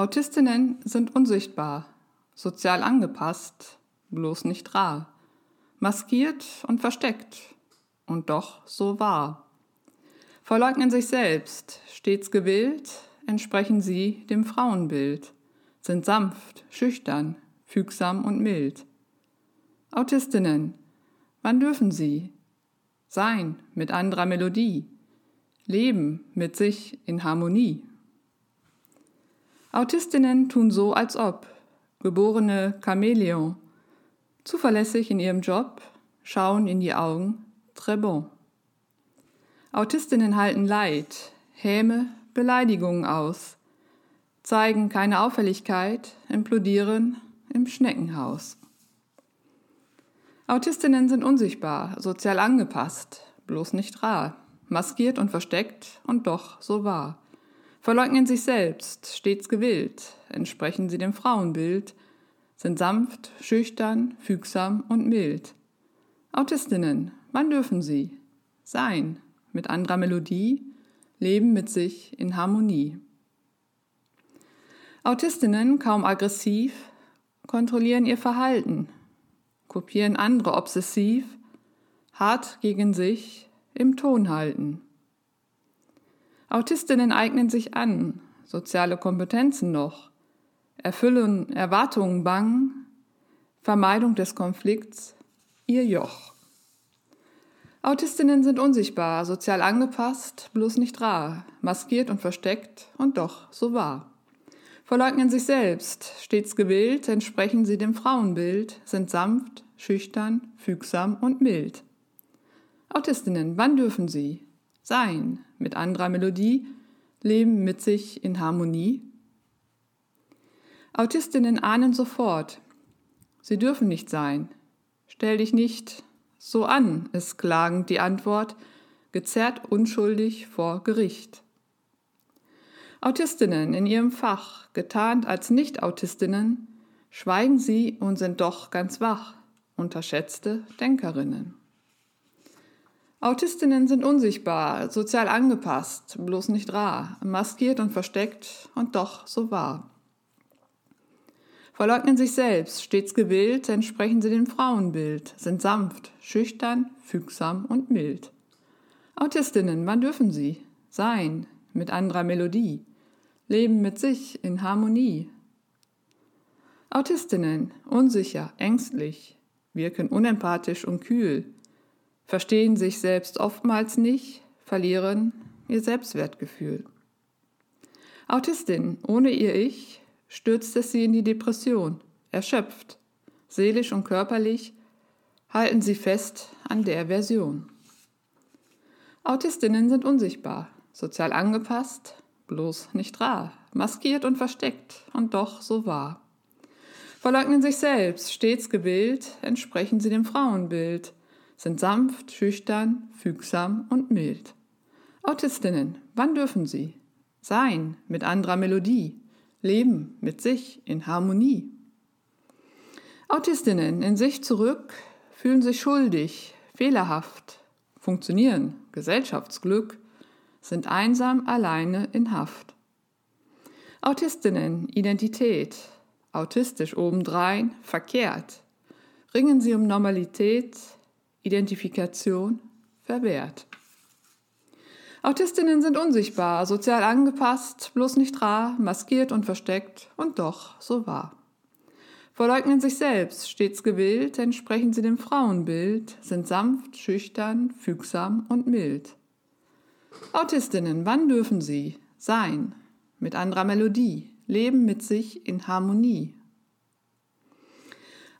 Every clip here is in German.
Autistinnen sind unsichtbar, sozial angepasst, bloß nicht rar, maskiert und versteckt und doch so wahr. Verleugnen sich selbst, stets gewillt, entsprechen sie dem Frauenbild, sind sanft, schüchtern, fügsam und mild. Autistinnen, wann dürfen sie sein mit anderer Melodie, leben mit sich in Harmonie? Autistinnen tun so, als ob. Geborene Chamäleon. Zuverlässig in ihrem Job, schauen in die Augen, très bon. Autistinnen halten Leid, Häme, Beleidigungen aus, zeigen keine Auffälligkeit, implodieren im Schneckenhaus. Autistinnen sind unsichtbar, sozial angepasst, bloß nicht rar, maskiert und versteckt und doch so wahr verleugnen sich selbst, stets gewillt, entsprechen sie dem Frauenbild, sind sanft, schüchtern, fügsam und mild. Autistinnen, wann dürfen sie? Sein, mit anderer Melodie, leben mit sich in Harmonie. Autistinnen, kaum aggressiv, kontrollieren ihr Verhalten, kopieren andere obsessiv, hart gegen sich, im Ton halten. Autistinnen eignen sich an, soziale Kompetenzen noch, erfüllen Erwartungen bang, Vermeidung des Konflikts, ihr Joch. Autistinnen sind unsichtbar, sozial angepasst, bloß nicht rar, maskiert und versteckt und doch so wahr. Verleugnen sich selbst, stets gewillt, entsprechen sie dem Frauenbild, sind sanft, schüchtern, fügsam und mild. Autistinnen, wann dürfen sie? Sein, mit anderer Melodie, leben mit sich in Harmonie? Autistinnen ahnen sofort, sie dürfen nicht sein. Stell dich nicht so an, ist klagend die Antwort, gezerrt unschuldig vor Gericht. Autistinnen in ihrem Fach, getarnt als Nicht-Autistinnen, schweigen sie und sind doch ganz wach, unterschätzte Denkerinnen. Autistinnen sind unsichtbar, sozial angepasst, bloß nicht rar, maskiert und versteckt und doch so wahr. Verleugnen sich selbst, stets gewillt, entsprechen sie dem Frauenbild, sind sanft, schüchtern, fügsam und mild. Autistinnen, wann dürfen sie? Sein, mit anderer Melodie, leben mit sich in Harmonie. Autistinnen, unsicher, ängstlich, wirken unempathisch und kühl, verstehen sich selbst oftmals nicht, verlieren ihr Selbstwertgefühl. Autistin, ohne ihr Ich stürzt es sie in die Depression, erschöpft, seelisch und körperlich halten sie fest an der Version. Autistinnen sind unsichtbar, sozial angepasst, bloß nicht rar, maskiert und versteckt und doch so wahr. Verleugnen sich selbst, stets gewillt, entsprechen sie dem Frauenbild, sind sanft, schüchtern, fügsam und mild. Autistinnen, wann dürfen sie? Sein mit anderer Melodie, leben mit sich in Harmonie. Autistinnen in sich zurück, fühlen sich schuldig, fehlerhaft, funktionieren, Gesellschaftsglück, sind einsam alleine in Haft. Autistinnen, Identität, autistisch obendrein, verkehrt. Ringen sie um Normalität, Identifikation, verwehrt. Autistinnen sind unsichtbar, sozial angepasst, bloß nicht rar, maskiert und versteckt und doch so wahr. Verleugnen sich selbst, stets gewillt, entsprechen sie dem Frauenbild, sind sanft, schüchtern, fügsam und mild. Autistinnen, wann dürfen sie sein, mit anderer Melodie, leben mit sich in Harmonie?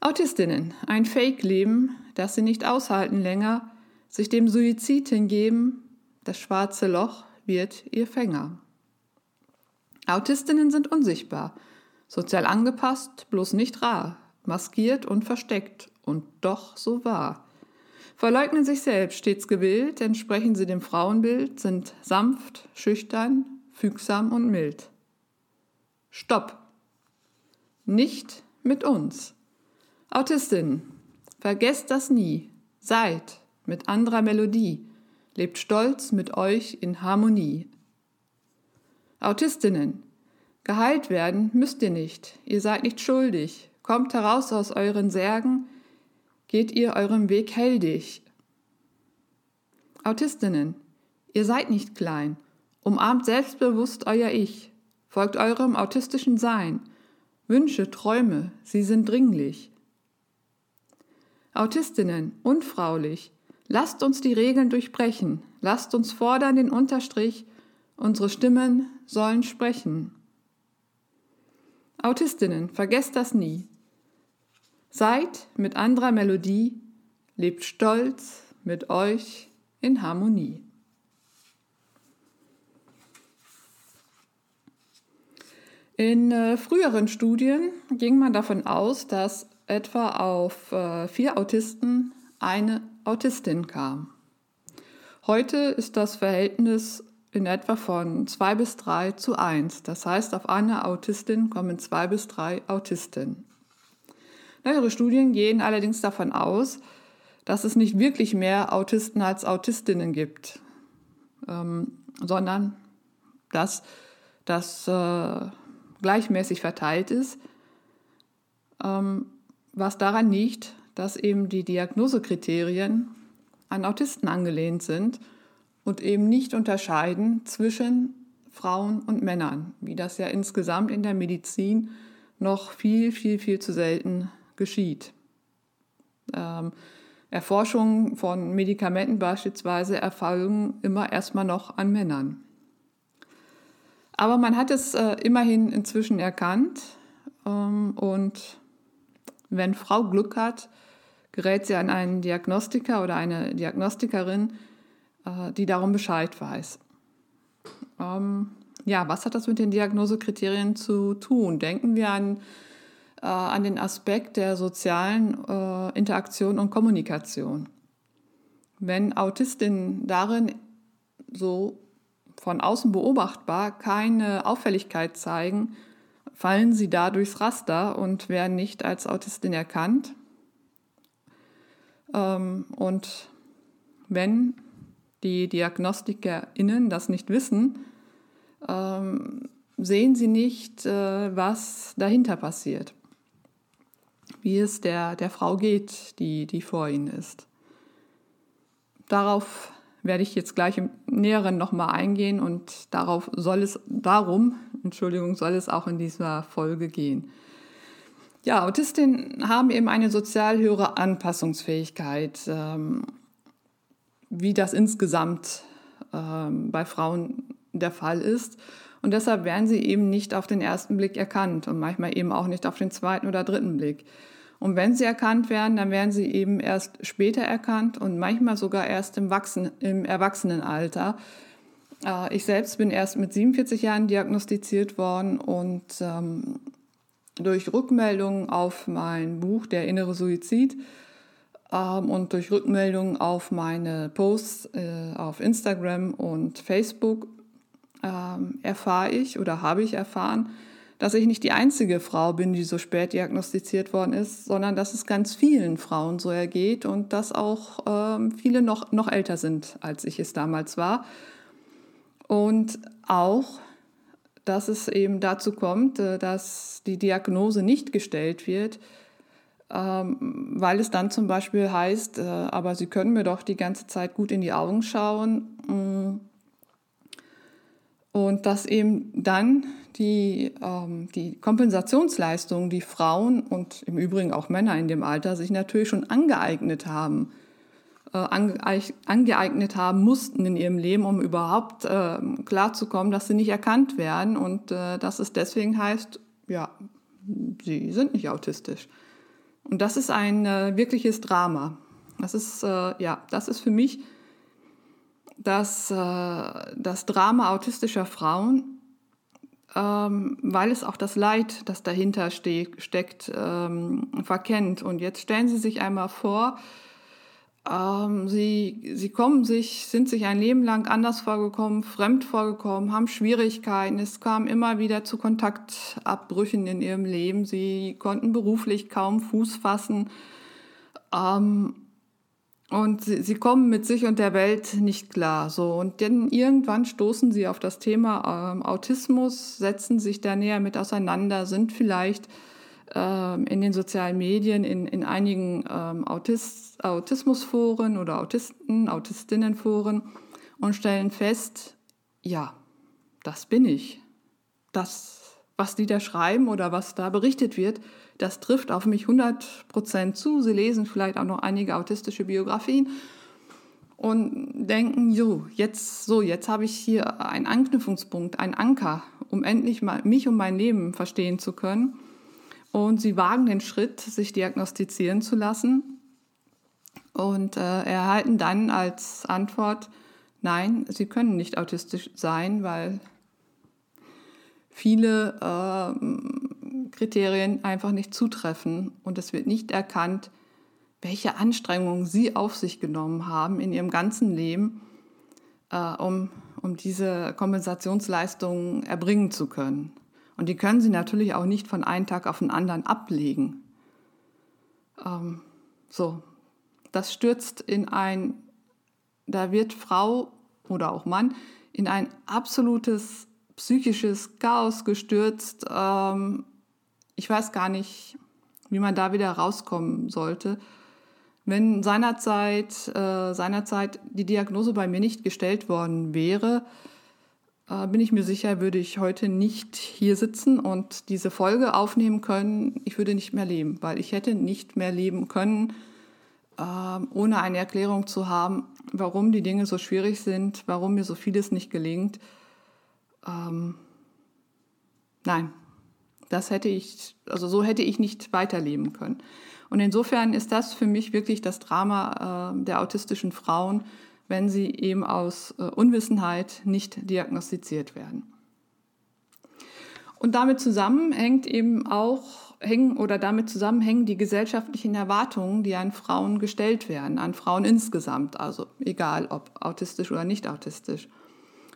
Autistinnen, ein Fake-Leben, das sie nicht aushalten länger, sich dem Suizid hingeben, das schwarze Loch wird ihr Fänger. Autistinnen sind unsichtbar, sozial angepasst, bloß nicht rar, maskiert und versteckt und doch so wahr. Verleugnen sich selbst stets gewillt, entsprechen sie dem Frauenbild, sind sanft, schüchtern, fügsam und mild. Stopp! Nicht mit uns. Autistinnen, vergesst das nie. Seid mit anderer Melodie lebt stolz mit euch in Harmonie. Autistinnen, geheilt werden müsst ihr nicht, ihr seid nicht schuldig, kommt heraus aus euren Särgen, geht ihr eurem Weg heldig. Autistinnen, ihr seid nicht klein, umarmt selbstbewusst euer Ich, folgt eurem autistischen Sein, Wünsche, Träume, sie sind dringlich. Autistinnen, unfraulich, Lasst uns die Regeln durchbrechen. Lasst uns fordern den Unterstrich. Unsere Stimmen sollen sprechen. Autistinnen, vergesst das nie. Seid mit anderer Melodie, lebt stolz mit euch in Harmonie. In äh, früheren Studien ging man davon aus, dass etwa auf äh, vier Autisten eine Autistin kam. Heute ist das Verhältnis in etwa von 2 bis 3 zu 1. Das heißt, auf eine Autistin kommen 2 bis 3 Autistinnen. Neuere Studien gehen allerdings davon aus, dass es nicht wirklich mehr Autisten als Autistinnen gibt, ähm, sondern dass das äh, gleichmäßig verteilt ist, ähm, was daran liegt, dass eben die Diagnosekriterien an Autisten angelehnt sind und eben nicht unterscheiden zwischen Frauen und Männern, wie das ja insgesamt in der Medizin noch viel, viel, viel zu selten geschieht. Ähm, Erforschungen von Medikamenten beispielsweise erfolgen immer erstmal noch an Männern. Aber man hat es äh, immerhin inzwischen erkannt ähm, und wenn Frau Glück hat, gerät sie an einen Diagnostiker oder eine Diagnostikerin, äh, die darum Bescheid weiß. Ähm, ja, was hat das mit den Diagnosekriterien zu tun? Denken wir an, äh, an den Aspekt der sozialen äh, Interaktion und Kommunikation. Wenn Autistinnen darin so von außen beobachtbar keine Auffälligkeit zeigen, fallen sie da durchs Raster und werden nicht als Autistin erkannt ähm, und wenn die DiagnostikerInnen das nicht wissen, ähm, sehen sie nicht, äh, was dahinter passiert, wie es der, der Frau geht, die, die vor ihnen ist. Darauf werde ich jetzt gleich im Näheren nochmal eingehen und darauf soll es, darum, Entschuldigung, soll es auch in dieser Folge gehen. Ja, Autistinnen haben eben eine sozial höhere Anpassungsfähigkeit, ähm, wie das insgesamt ähm, bei Frauen der Fall ist. Und deshalb werden sie eben nicht auf den ersten Blick erkannt und manchmal eben auch nicht auf den zweiten oder dritten Blick. Und wenn sie erkannt werden, dann werden sie eben erst später erkannt und manchmal sogar erst im, Wachsen, im Erwachsenenalter. Äh, ich selbst bin erst mit 47 Jahren diagnostiziert worden und ähm, durch Rückmeldungen auf mein Buch Der innere Suizid ähm, und durch Rückmeldungen auf meine Posts äh, auf Instagram und Facebook ähm, erfahre ich oder habe ich erfahren, dass ich nicht die einzige Frau bin, die so spät diagnostiziert worden ist, sondern dass es ganz vielen Frauen so ergeht und dass auch ähm, viele noch, noch älter sind, als ich es damals war. Und auch, dass es eben dazu kommt, äh, dass die Diagnose nicht gestellt wird, ähm, weil es dann zum Beispiel heißt, äh, aber Sie können mir doch die ganze Zeit gut in die Augen schauen. Und dass eben dann die, ähm, die Kompensationsleistungen, die Frauen und im Übrigen auch Männer in dem Alter sich natürlich schon angeeignet haben, äh, angeeignet haben mussten in ihrem Leben, um überhaupt äh, klarzukommen, dass sie nicht erkannt werden und äh, dass es deswegen heißt, ja, sie sind nicht autistisch. Und das ist ein äh, wirkliches Drama. Das ist, äh, ja, das ist für mich das, äh, das Drama autistischer Frauen, ähm, weil es auch das Leid, das dahinter ste steckt, ähm, verkennt. Und jetzt stellen Sie sich einmal vor, ähm, sie, sie kommen sich, sind sich ein Leben lang anders vorgekommen, fremd vorgekommen, haben Schwierigkeiten. Es kam immer wieder zu Kontaktabbrüchen in ihrem Leben. Sie konnten beruflich kaum Fuß fassen. Ähm, und sie, sie kommen mit sich und der Welt nicht klar. So. Und dann irgendwann stoßen sie auf das Thema ähm, Autismus, setzen sich da näher mit auseinander, sind vielleicht ähm, in den sozialen Medien, in, in einigen ähm, Autist, Autismusforen oder Autisten, Autistinnenforen und stellen fest, ja, das bin ich. Das, was die da schreiben oder was da berichtet wird, das trifft auf mich 100% zu. Sie lesen vielleicht auch noch einige autistische Biografien und denken, jo, jetzt so, jetzt habe ich hier einen Anknüpfungspunkt, einen Anker, um endlich mal mich und mein Leben verstehen zu können. Und sie wagen den Schritt, sich diagnostizieren zu lassen und äh, erhalten dann als Antwort, nein, sie können nicht autistisch sein, weil viele äh, Kriterien einfach nicht zutreffen und es wird nicht erkannt, welche Anstrengungen sie auf sich genommen haben in ihrem ganzen Leben, äh, um, um diese Kompensationsleistungen erbringen zu können. Und die können sie natürlich auch nicht von einem Tag auf den anderen ablegen. Ähm, so, das stürzt in ein, da wird Frau oder auch Mann in ein absolutes psychisches Chaos gestürzt. Ähm, ich weiß gar nicht, wie man da wieder rauskommen sollte. Wenn seinerzeit, äh, seinerzeit die Diagnose bei mir nicht gestellt worden wäre, äh, bin ich mir sicher, würde ich heute nicht hier sitzen und diese Folge aufnehmen können. Ich würde nicht mehr leben, weil ich hätte nicht mehr leben können, ähm, ohne eine Erklärung zu haben, warum die Dinge so schwierig sind, warum mir so vieles nicht gelingt. Ähm, nein, das hätte ich, also so hätte ich nicht weiterleben können. Und insofern ist das für mich wirklich das Drama äh, der autistischen Frauen, wenn sie eben aus äh, Unwissenheit nicht diagnostiziert werden. Und damit zusammenhängt eben auch hängen oder damit zusammenhängen die gesellschaftlichen Erwartungen, die an Frauen gestellt werden, an Frauen insgesamt, also egal ob autistisch oder nicht autistisch.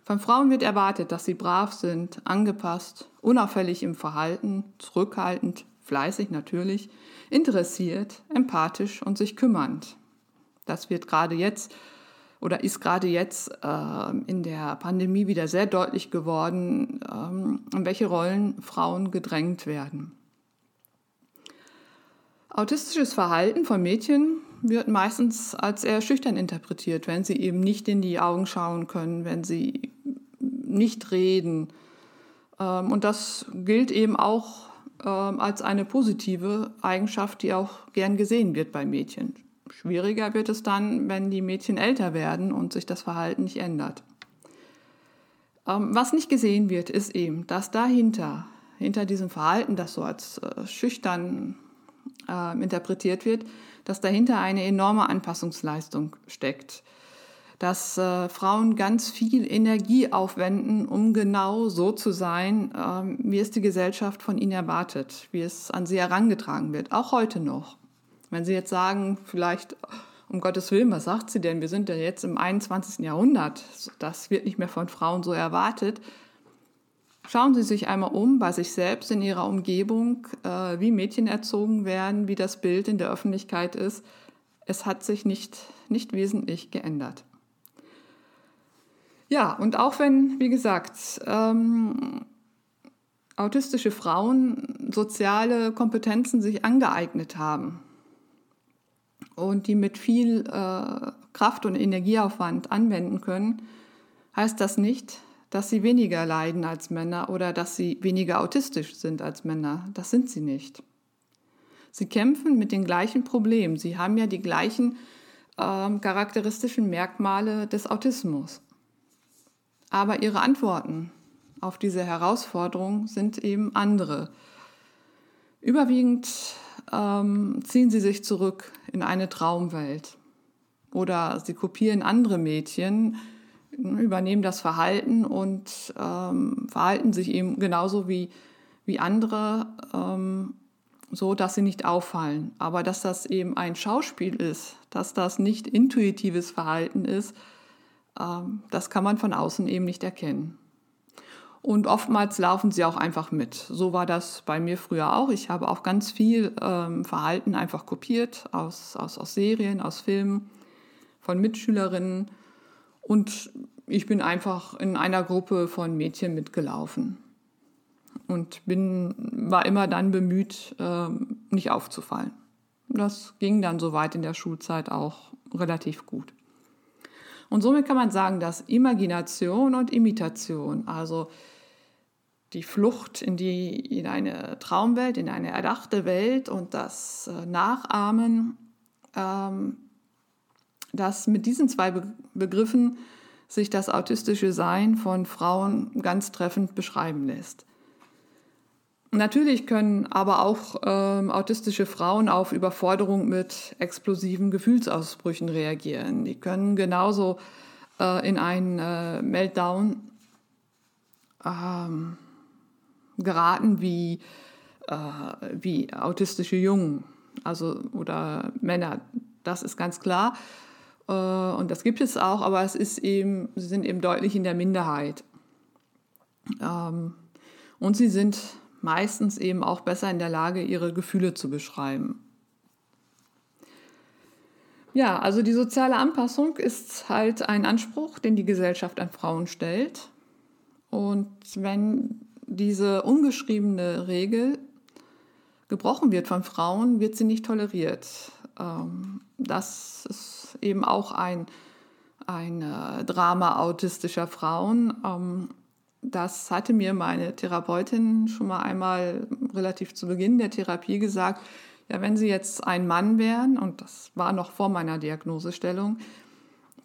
Von Frauen wird erwartet, dass sie brav sind, angepasst, unauffällig im Verhalten, zurückhaltend, fleißig natürlich, interessiert, empathisch und sich kümmernd. Das wird gerade jetzt oder ist gerade jetzt äh, in der Pandemie wieder sehr deutlich geworden, ähm, in welche Rollen Frauen gedrängt werden. Autistisches Verhalten von Mädchen wird meistens als eher schüchtern interpretiert, wenn sie eben nicht in die Augen schauen können, wenn sie nicht reden. Ähm, und das gilt eben auch ähm, als eine positive Eigenschaft, die auch gern gesehen wird bei Mädchen. Schwieriger wird es dann, wenn die Mädchen älter werden und sich das Verhalten nicht ändert. Ähm, was nicht gesehen wird, ist eben, dass dahinter, hinter diesem Verhalten, das so als äh, schüchtern interpretiert wird, dass dahinter eine enorme Anpassungsleistung steckt. Dass äh, Frauen ganz viel Energie aufwenden, um genau so zu sein, äh, wie es die Gesellschaft von ihnen erwartet, wie es an sie herangetragen wird, auch heute noch. Wenn Sie jetzt sagen, vielleicht, um Gottes Willen, was sagt sie denn? Wir sind ja jetzt im 21. Jahrhundert. Das wird nicht mehr von Frauen so erwartet. Schauen Sie sich einmal um bei sich selbst in Ihrer Umgebung, äh, wie Mädchen erzogen werden, wie das Bild in der Öffentlichkeit ist. Es hat sich nicht, nicht wesentlich geändert. Ja, und auch wenn, wie gesagt, ähm, autistische Frauen soziale Kompetenzen sich angeeignet haben und die mit viel äh, Kraft und Energieaufwand anwenden können, heißt das nicht, dass sie weniger leiden als Männer oder dass sie weniger autistisch sind als Männer. Das sind sie nicht. Sie kämpfen mit den gleichen Problemen. Sie haben ja die gleichen äh, charakteristischen Merkmale des Autismus. Aber ihre Antworten auf diese Herausforderung sind eben andere. Überwiegend ähm, ziehen sie sich zurück in eine Traumwelt oder sie kopieren andere Mädchen, übernehmen das Verhalten und ähm, verhalten sich eben genauso wie, wie andere, ähm, so dass sie nicht auffallen. Aber dass das eben ein Schauspiel ist, dass das nicht intuitives Verhalten ist, ähm, das kann man von außen eben nicht erkennen. Und oftmals laufen sie auch einfach mit. So war das bei mir früher auch. Ich habe auch ganz viel ähm, Verhalten einfach kopiert aus, aus, aus Serien, aus Filmen, von Mitschülerinnen. Und ich bin einfach in einer Gruppe von Mädchen mitgelaufen und bin, war immer dann bemüht, ähm, nicht aufzufallen. Das ging dann soweit in der Schulzeit auch relativ gut. Und somit kann man sagen, dass Imagination und Imitation, also die Flucht in, die, in eine Traumwelt, in eine erdachte Welt und das äh, Nachahmen, ähm, dass mit diesen zwei Begriffen sich das autistische Sein von Frauen ganz treffend beschreiben lässt. Natürlich können aber auch ähm, autistische Frauen auf Überforderung mit explosiven Gefühlsausbrüchen reagieren. Die können genauso äh, in einen äh, Meltdown ähm, geraten wie, äh, wie autistische Jungen also, oder Männer. Das ist ganz klar. Äh, und das gibt es auch, aber es ist eben, sie sind eben deutlich in der Minderheit. Ähm, und sie sind meistens eben auch besser in der Lage, ihre Gefühle zu beschreiben. Ja, also die soziale Anpassung ist halt ein Anspruch, den die Gesellschaft an Frauen stellt. Und wenn diese ungeschriebene Regel gebrochen wird von Frauen, wird sie nicht toleriert. Ähm, das ist eben auch ein, ein äh, Drama autistischer Frauen. Ähm, das hatte mir meine Therapeutin schon mal einmal relativ zu Beginn der Therapie gesagt. Ja, wenn Sie jetzt ein Mann wären, und das war noch vor meiner Diagnosestellung,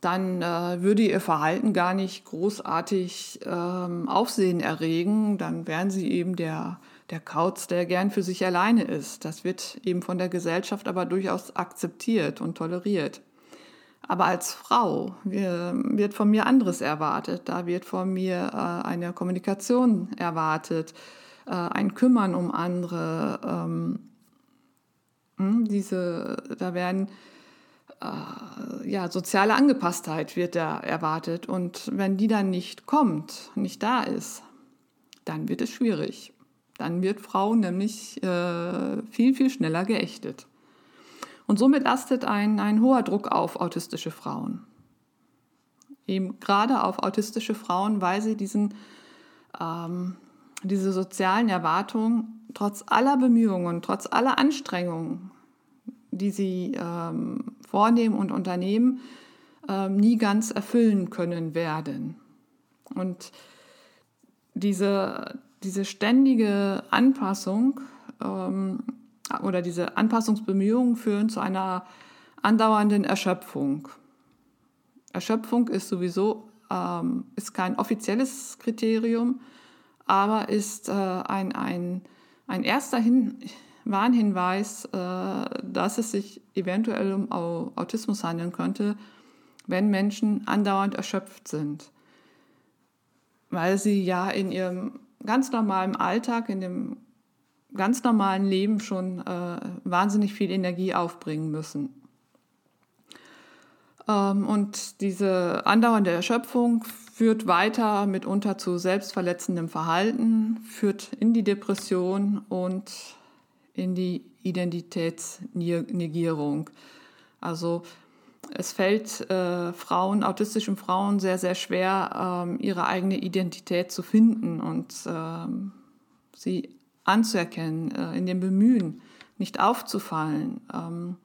dann äh, würde Ihr Verhalten gar nicht großartig ähm, Aufsehen erregen. Dann wären Sie eben der, der Kauz, der gern für sich alleine ist. Das wird eben von der Gesellschaft aber durchaus akzeptiert und toleriert. Aber als Frau wird von mir anderes erwartet. Da wird von mir äh, eine Kommunikation erwartet, äh, ein Kümmern um andere. Ähm, hm, diese, da werden äh, ja, soziale Angepasstheit wird da erwartet. Und wenn die dann nicht kommt, nicht da ist, dann wird es schwierig. Dann wird Frau nämlich viel, viel schneller geächtet. Und somit lastet ein, ein hoher Druck auf autistische Frauen. Eben gerade auf autistische Frauen, weil sie diesen, ähm, diese sozialen Erwartungen trotz aller Bemühungen, trotz aller Anstrengungen, die sie ähm, vornehmen und unternehmen, ähm, nie ganz erfüllen können werden. Und diese, diese ständige Anpassung ähm, oder diese Anpassungsbemühungen führen zu einer andauernden Erschöpfung. Erschöpfung ist sowieso ähm, ist kein offizielles Kriterium, aber ist äh, ein, ein, ein erster Hin Warnhinweis, äh, dass es sich eventuell um Autismus handeln könnte, wenn Menschen andauernd erschöpft sind, weil sie ja in ihrem ganz normalen Alltag, in dem ganz normalen Leben schon äh, wahnsinnig viel Energie aufbringen müssen. Ähm, und diese andauernde Erschöpfung führt weiter mitunter zu selbstverletzendem Verhalten, führt in die Depression und in die Identitätsnegierung. Also es fällt äh, Frauen, autistischen Frauen sehr, sehr schwer, ähm, ihre eigene Identität zu finden und ähm, sie anzuerkennen, äh, in dem Bemühen, nicht aufzufallen ähm,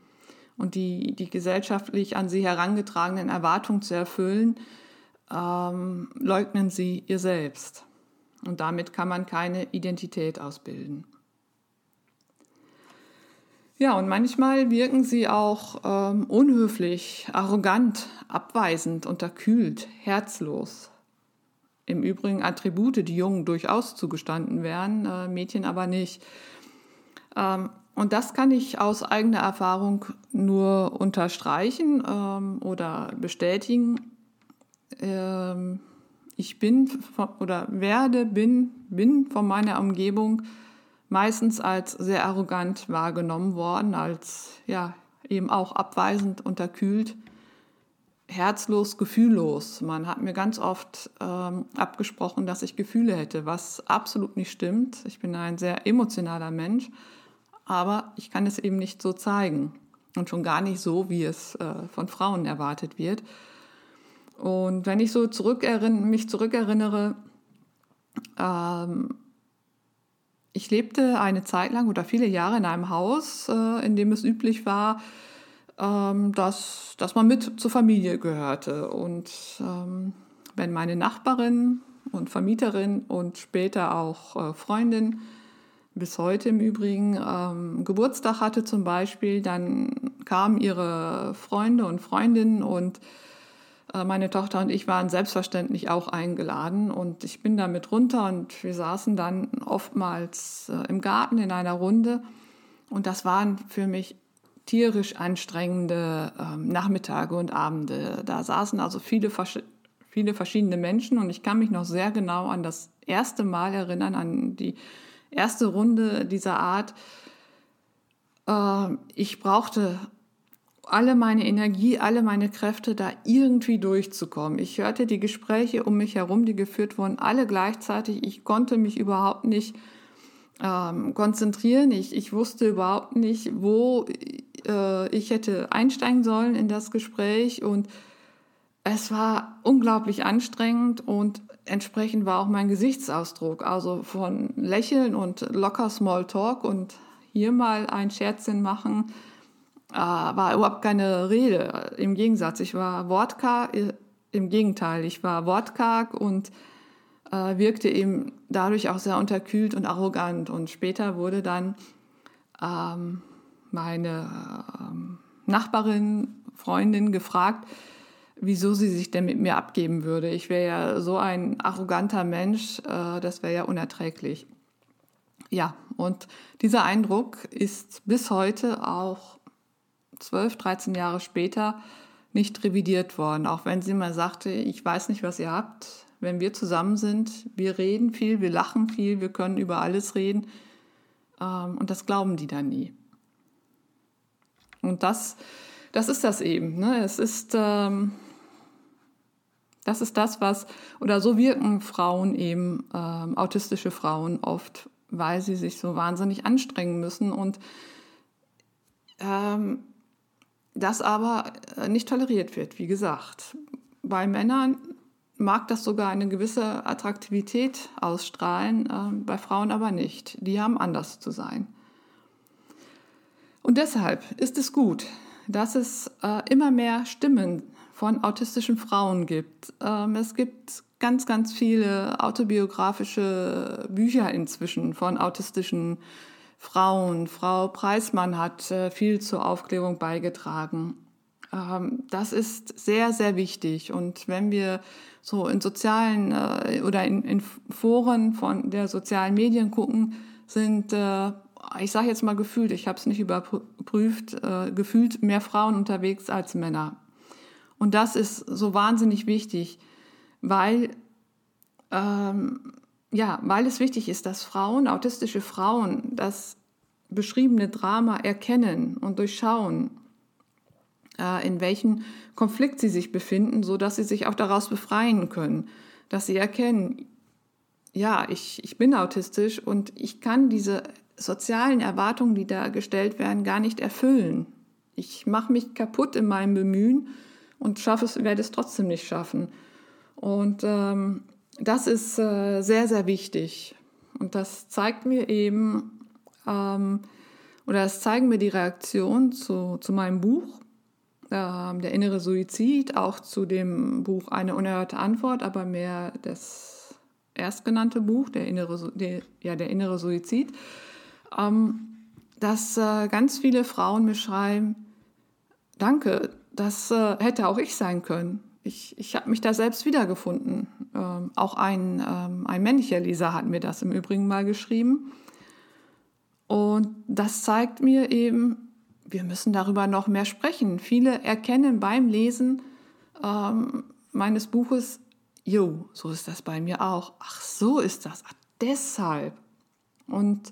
und die, die gesellschaftlich an sie herangetragenen Erwartungen zu erfüllen, ähm, leugnen sie ihr selbst. Und damit kann man keine Identität ausbilden. Ja, und manchmal wirken sie auch ähm, unhöflich, arrogant, abweisend, unterkühlt, herzlos. Im Übrigen Attribute, die Jungen durchaus zugestanden wären, äh, Mädchen aber nicht. Ähm, und das kann ich aus eigener Erfahrung nur unterstreichen ähm, oder bestätigen. Ähm, ich bin oder werde, bin, bin von meiner Umgebung meistens als sehr arrogant wahrgenommen worden, als ja eben auch abweisend, unterkühlt, herzlos, gefühllos. Man hat mir ganz oft ähm, abgesprochen, dass ich Gefühle hätte, was absolut nicht stimmt. Ich bin ein sehr emotionaler Mensch, aber ich kann es eben nicht so zeigen und schon gar nicht so, wie es äh, von Frauen erwartet wird. Und wenn ich so zurückerinn mich zurückerinnere, ähm, ich lebte eine Zeit lang oder viele Jahre in einem Haus, äh, in dem es üblich war, ähm, dass, dass man mit zur Familie gehörte. Und ähm, wenn meine Nachbarin und Vermieterin und später auch äh, Freundin, bis heute im Übrigen, ähm, Geburtstag hatte zum Beispiel, dann kamen ihre Freunde und Freundinnen und äh, meine Tochter und ich waren selbstverständlich auch eingeladen und ich bin da mit runter und wir saßen dann oftmals äh, im Garten in einer Runde und das waren für mich tierisch anstrengende ähm, Nachmittage und Abende. Da saßen also viele, viele verschiedene Menschen und ich kann mich noch sehr genau an das erste Mal erinnern, an die erste Runde dieser Art. Ähm, ich brauchte alle meine Energie, alle meine Kräfte, da irgendwie durchzukommen. Ich hörte die Gespräche um mich herum, die geführt wurden, alle gleichzeitig. Ich konnte mich überhaupt nicht ähm, konzentrieren. Ich, ich wusste überhaupt nicht, wo äh, ich hätte einsteigen sollen in das Gespräch. Und es war unglaublich anstrengend und entsprechend war auch mein Gesichtsausdruck. Also von Lächeln und locker Smalltalk und hier mal ein Scherzchen machen äh, war überhaupt keine Rede. Im Gegensatz, ich war wortkarg, äh, im Gegenteil, ich war wortkarg und äh, wirkte eben dadurch auch sehr unterkühlt und arrogant. Und später wurde dann ähm, meine ähm, Nachbarin, Freundin gefragt, wieso sie sich denn mit mir abgeben würde. Ich wäre ja so ein arroganter Mensch, äh, das wäre ja unerträglich. Ja, und dieser Eindruck ist bis heute auch 12, 13 Jahre später nicht revidiert worden. Auch wenn sie mal sagte, ich weiß nicht, was ihr habt. Wenn wir zusammen sind, wir reden viel, wir lachen viel, wir können über alles reden. Ähm, und das glauben die dann nie. Und das, das ist das eben. Ne? Es ist, ähm, das ist das, was, oder so wirken Frauen eben, ähm, autistische Frauen oft, weil sie sich so wahnsinnig anstrengen müssen und ähm, das aber äh, nicht toleriert wird, wie gesagt. Bei Männern mag das sogar eine gewisse Attraktivität ausstrahlen, äh, bei Frauen aber nicht. Die haben anders zu sein. Und deshalb ist es gut, dass es äh, immer mehr Stimmen von autistischen Frauen gibt. Ähm, es gibt ganz, ganz viele autobiografische Bücher inzwischen von autistischen Frauen. Frau Preismann hat äh, viel zur Aufklärung beigetragen. Ähm, das ist sehr, sehr wichtig. Und wenn wir so in sozialen äh, oder in, in Foren von der sozialen Medien gucken, sind, äh, ich sage jetzt mal gefühlt, ich habe es nicht überprüft, gefühlt mehr Frauen unterwegs als Männer. Und das ist so wahnsinnig wichtig, weil ähm, ja, weil es wichtig ist, dass Frauen, autistische Frauen, das beschriebene Drama erkennen und durchschauen, äh, in welchem Konflikt sie sich befinden, so dass sie sich auch daraus befreien können, dass sie erkennen, ja, ich, ich bin autistisch und ich kann diese sozialen Erwartungen, die da gestellt werden, gar nicht erfüllen. Ich mache mich kaputt in meinem Bemühen und schaffe es, werde es trotzdem nicht schaffen. Und ähm, das ist äh, sehr, sehr wichtig. Und das zeigt mir eben, ähm, oder es zeigen mir die Reaktionen zu, zu meinem Buch, äh, Der innere Suizid, auch zu dem Buch Eine unerhörte Antwort, aber mehr das erstgenannte Buch, Der innere, der, ja, der innere Suizid, dass äh, ganz viele Frauen mir schreiben, danke, das äh, hätte auch ich sein können. Ich, ich habe mich da selbst wiedergefunden. Ähm, auch ein, ähm, ein männlicher Leser hat mir das im Übrigen mal geschrieben. Und das zeigt mir eben, wir müssen darüber noch mehr sprechen. Viele erkennen beim Lesen ähm, meines Buches, jo, so ist das bei mir auch. Ach, so ist das. Ach, deshalb. Und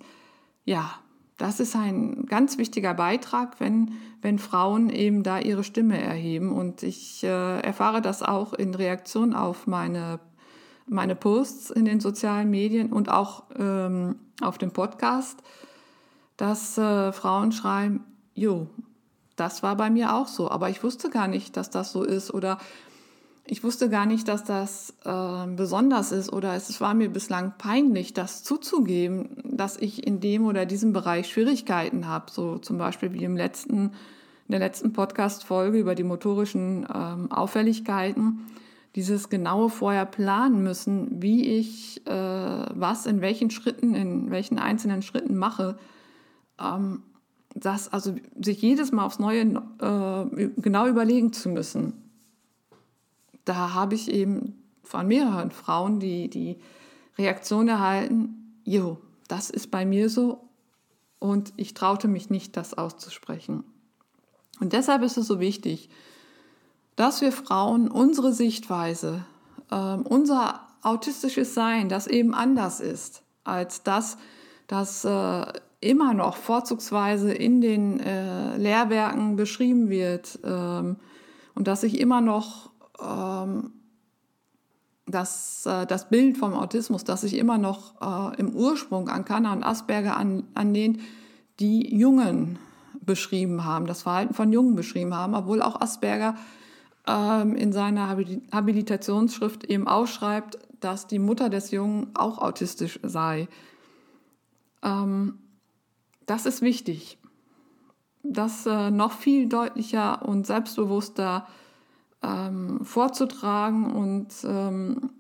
ja, das ist ein ganz wichtiger Beitrag, wenn, wenn Frauen eben da ihre Stimme erheben. Und ich äh, erfahre das auch in Reaktion auf meine, meine Posts in den sozialen Medien und auch ähm, auf dem Podcast, dass äh, Frauen schreiben, jo, das war bei mir auch so, aber ich wusste gar nicht, dass das so ist oder ich wusste gar nicht, dass das äh, besonders ist oder es war mir bislang peinlich, das zuzugeben, dass ich in dem oder diesem Bereich Schwierigkeiten habe. So zum Beispiel wie im letzten, in der letzten Podcast-Folge über die motorischen ähm, Auffälligkeiten. Dieses genaue vorher planen müssen, wie ich äh, was in welchen Schritten, in welchen einzelnen Schritten mache. Ähm, das, also sich jedes Mal aufs Neue äh, genau überlegen zu müssen da habe ich eben von mehreren Frauen die, die Reaktion erhalten, jo, das ist bei mir so und ich traute mich nicht, das auszusprechen. Und deshalb ist es so wichtig, dass wir Frauen unsere Sichtweise, äh, unser autistisches Sein, das eben anders ist als das, das äh, immer noch vorzugsweise in den äh, Lehrwerken beschrieben wird ähm, und dass ich immer noch ähm, das, äh, das Bild vom Autismus, das sich immer noch äh, im Ursprung an Kanner und Asperger an, anlehnt, die Jungen beschrieben haben, das Verhalten von Jungen beschrieben haben, obwohl auch Asperger ähm, in seiner Habilitationsschrift eben ausschreibt, dass die Mutter des Jungen auch autistisch sei. Ähm, das ist wichtig, das äh, noch viel deutlicher und selbstbewusster ähm, vorzutragen und ähm,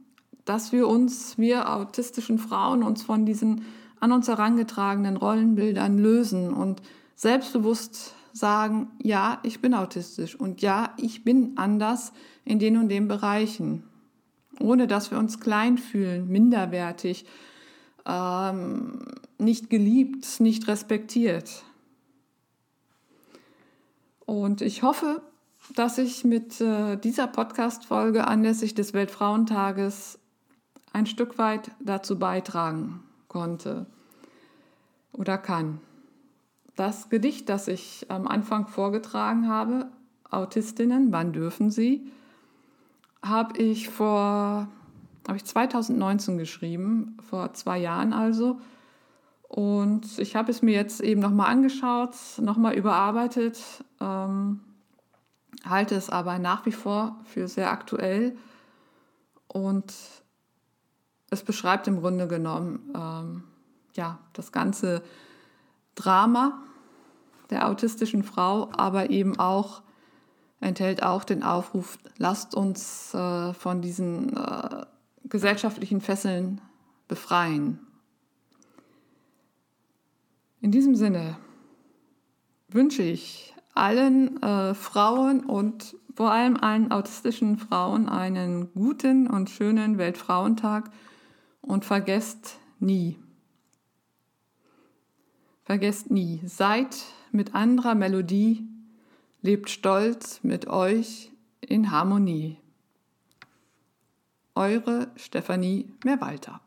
dass wir uns, wir autistischen Frauen, uns von diesen an uns herangetragenen Rollenbildern lösen und selbstbewusst sagen, ja, ich bin autistisch und ja, ich bin anders in den und den Bereichen, ohne dass wir uns klein fühlen, minderwertig, ähm, nicht geliebt, nicht respektiert. Und ich hoffe, dass ich mit äh, dieser Podcast-Folge anlässlich des Weltfrauentages ein Stück weit dazu beitragen konnte oder kann. Das Gedicht, das ich am Anfang vorgetragen habe, Autistinnen, wann dürfen sie, habe ich vor, habe ich 2019 geschrieben, vor zwei Jahren also. Und ich habe es mir jetzt eben nochmal angeschaut, nochmal überarbeitet. Ähm, halte es aber nach wie vor für sehr aktuell und es beschreibt im Grunde genommen ähm, ja, das ganze Drama der autistischen Frau, aber eben auch enthält auch den Aufruf, lasst uns äh, von diesen äh, gesellschaftlichen Fesseln befreien. In diesem Sinne wünsche ich allen äh, Frauen und vor allem allen autistischen Frauen einen guten und schönen Weltfrauentag und vergesst nie. Vergesst nie, seid mit anderer Melodie, lebt stolz mit euch in Harmonie. Eure Stefanie Mehrwalter.